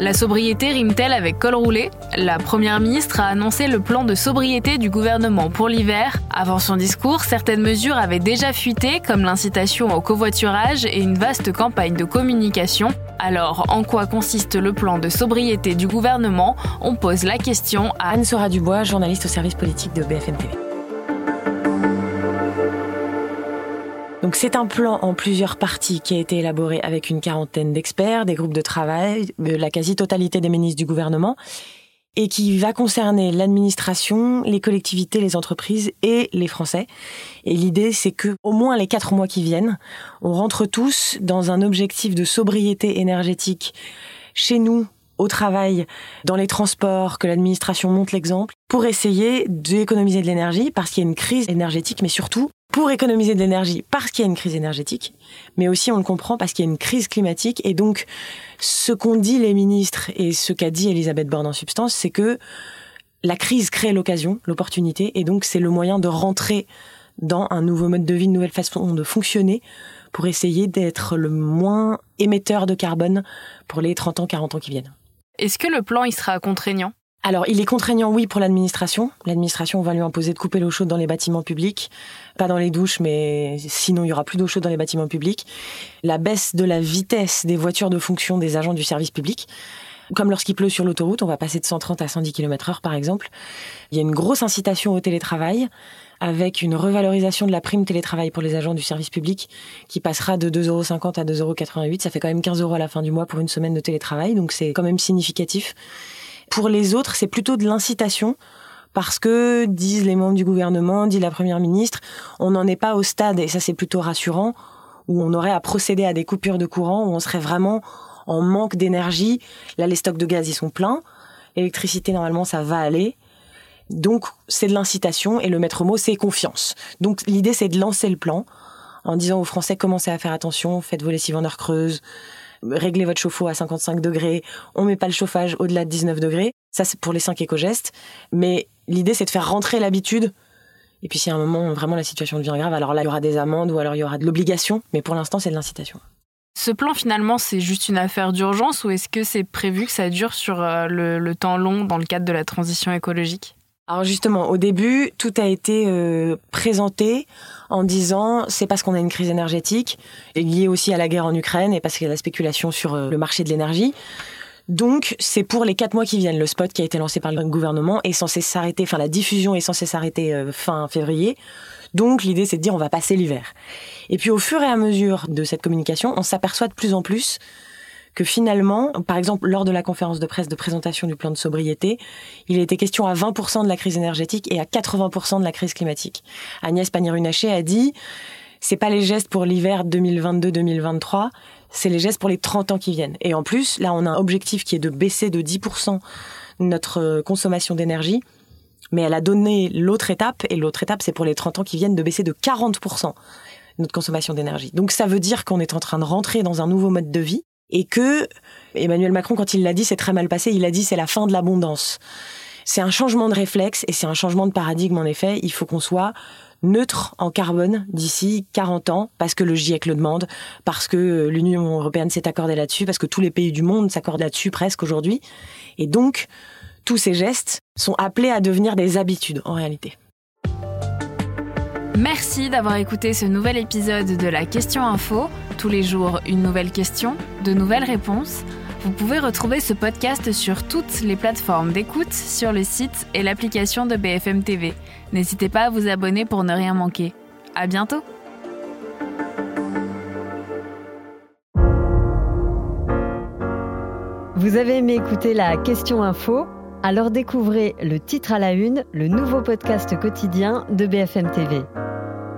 La sobriété rime-t-elle avec col roulé? La première ministre a annoncé le plan de sobriété du gouvernement pour l'hiver. Avant son discours, certaines mesures avaient déjà fuité, comme l'incitation au covoiturage et une vaste campagne de communication. Alors, en quoi consiste le plan de sobriété du gouvernement? On pose la question à Anne-Sora Dubois, journaliste au service politique de BFM TV. C'est un plan en plusieurs parties qui a été élaboré avec une quarantaine d'experts, des groupes de travail, la quasi-totalité des ministres du gouvernement, et qui va concerner l'administration, les collectivités, les entreprises et les Français. Et l'idée, c'est que au moins les quatre mois qui viennent, on rentre tous dans un objectif de sobriété énergétique chez nous, au travail, dans les transports, que l'administration monte l'exemple, pour essayer d'économiser de l'énergie, parce qu'il y a une crise énergétique, mais surtout pour économiser de l'énergie parce qu'il y a une crise énergétique, mais aussi on le comprend parce qu'il y a une crise climatique. Et donc, ce qu'ont dit les ministres et ce qu'a dit Elisabeth Borne en substance, c'est que la crise crée l'occasion, l'opportunité, et donc c'est le moyen de rentrer dans un nouveau mode de vie, une nouvelle façon de fonctionner pour essayer d'être le moins émetteur de carbone pour les 30 ans, 40 ans qui viennent. Est-ce que le plan il sera contraignant? Alors, il est contraignant, oui, pour l'administration. L'administration va lui imposer de couper l'eau chaude dans les bâtiments publics, pas dans les douches, mais sinon il y aura plus d'eau chaude dans les bâtiments publics. La baisse de la vitesse des voitures de fonction des agents du service public. Comme lorsqu'il pleut sur l'autoroute, on va passer de 130 à 110 km heure, par exemple. Il y a une grosse incitation au télétravail avec une revalorisation de la prime télétravail pour les agents du service public qui passera de 2,50 euros à 2,88 euros. Ça fait quand même 15 euros à la fin du mois pour une semaine de télétravail, donc c'est quand même significatif. Pour les autres, c'est plutôt de l'incitation parce que, disent les membres du gouvernement, dit la Première ministre, on n'en est pas au stade, et ça c'est plutôt rassurant, où on aurait à procéder à des coupures de courant, où on serait vraiment en manque d'énergie. Là, les stocks de gaz, ils sont pleins. L'électricité, normalement, ça va aller. Donc, c'est de l'incitation, et le maître mot, c'est confiance. Donc, l'idée, c'est de lancer le plan en disant aux Français, commencez à faire attention, faites vos lessives en heure creuse, régler votre chauffe-eau à 55 degrés, on met pas le chauffage au-delà de 19 degrés. Ça, c'est pour les 5 éco-gestes. Mais l'idée, c'est de faire rentrer l'habitude. Et puis, si à un moment, vraiment, la situation devient grave, alors là, il y aura des amendes ou alors il y aura de l'obligation. Mais pour l'instant, c'est de l'incitation. Ce plan, finalement, c'est juste une affaire d'urgence ou est-ce que c'est prévu que ça dure sur euh, le temps long dans le cadre de la transition écologique? Alors justement, au début, tout a été euh, présenté en disant c'est parce qu'on a une crise énergétique liée aussi à la guerre en Ukraine et parce qu'il y a la spéculation sur euh, le marché de l'énergie. Donc, c'est pour les quatre mois qui viennent. Le spot qui a été lancé par le gouvernement est censé s'arrêter, enfin la diffusion est censée s'arrêter euh, fin février. Donc, l'idée, c'est de dire on va passer l'hiver. Et puis, au fur et à mesure de cette communication, on s'aperçoit de plus en plus que finalement, par exemple, lors de la conférence de presse de présentation du plan de sobriété, il était question à 20% de la crise énergétique et à 80% de la crise climatique. Agnès Pannier-Runacher a dit, c'est pas les gestes pour l'hiver 2022-2023, c'est les gestes pour les 30 ans qui viennent. Et en plus, là, on a un objectif qui est de baisser de 10% notre euh, consommation d'énergie. Mais elle a donné l'autre étape, et l'autre étape, c'est pour les 30 ans qui viennent de baisser de 40% notre consommation d'énergie. Donc ça veut dire qu'on est en train de rentrer dans un nouveau mode de vie et que Emmanuel Macron, quand il l'a dit, c'est très mal passé. Il a dit c'est la fin de l'abondance. C'est un changement de réflexe et c'est un changement de paradigme en effet. Il faut qu'on soit neutre en carbone d'ici 40 ans parce que le GIEC le demande, parce que l'Union européenne s'est accordée là-dessus, parce que tous les pays du monde s'accordent là-dessus presque aujourd'hui. Et donc, tous ces gestes sont appelés à devenir des habitudes en réalité. Merci d'avoir écouté ce nouvel épisode de la Question Info. Tous les jours, une nouvelle question, de nouvelles réponses. Vous pouvez retrouver ce podcast sur toutes les plateformes d'écoute, sur le site et l'application de BFM TV. N'hésitez pas à vous abonner pour ne rien manquer. À bientôt! Vous avez aimé écouter la Question Info? Alors découvrez le titre à la une, le nouveau podcast quotidien de BFM TV.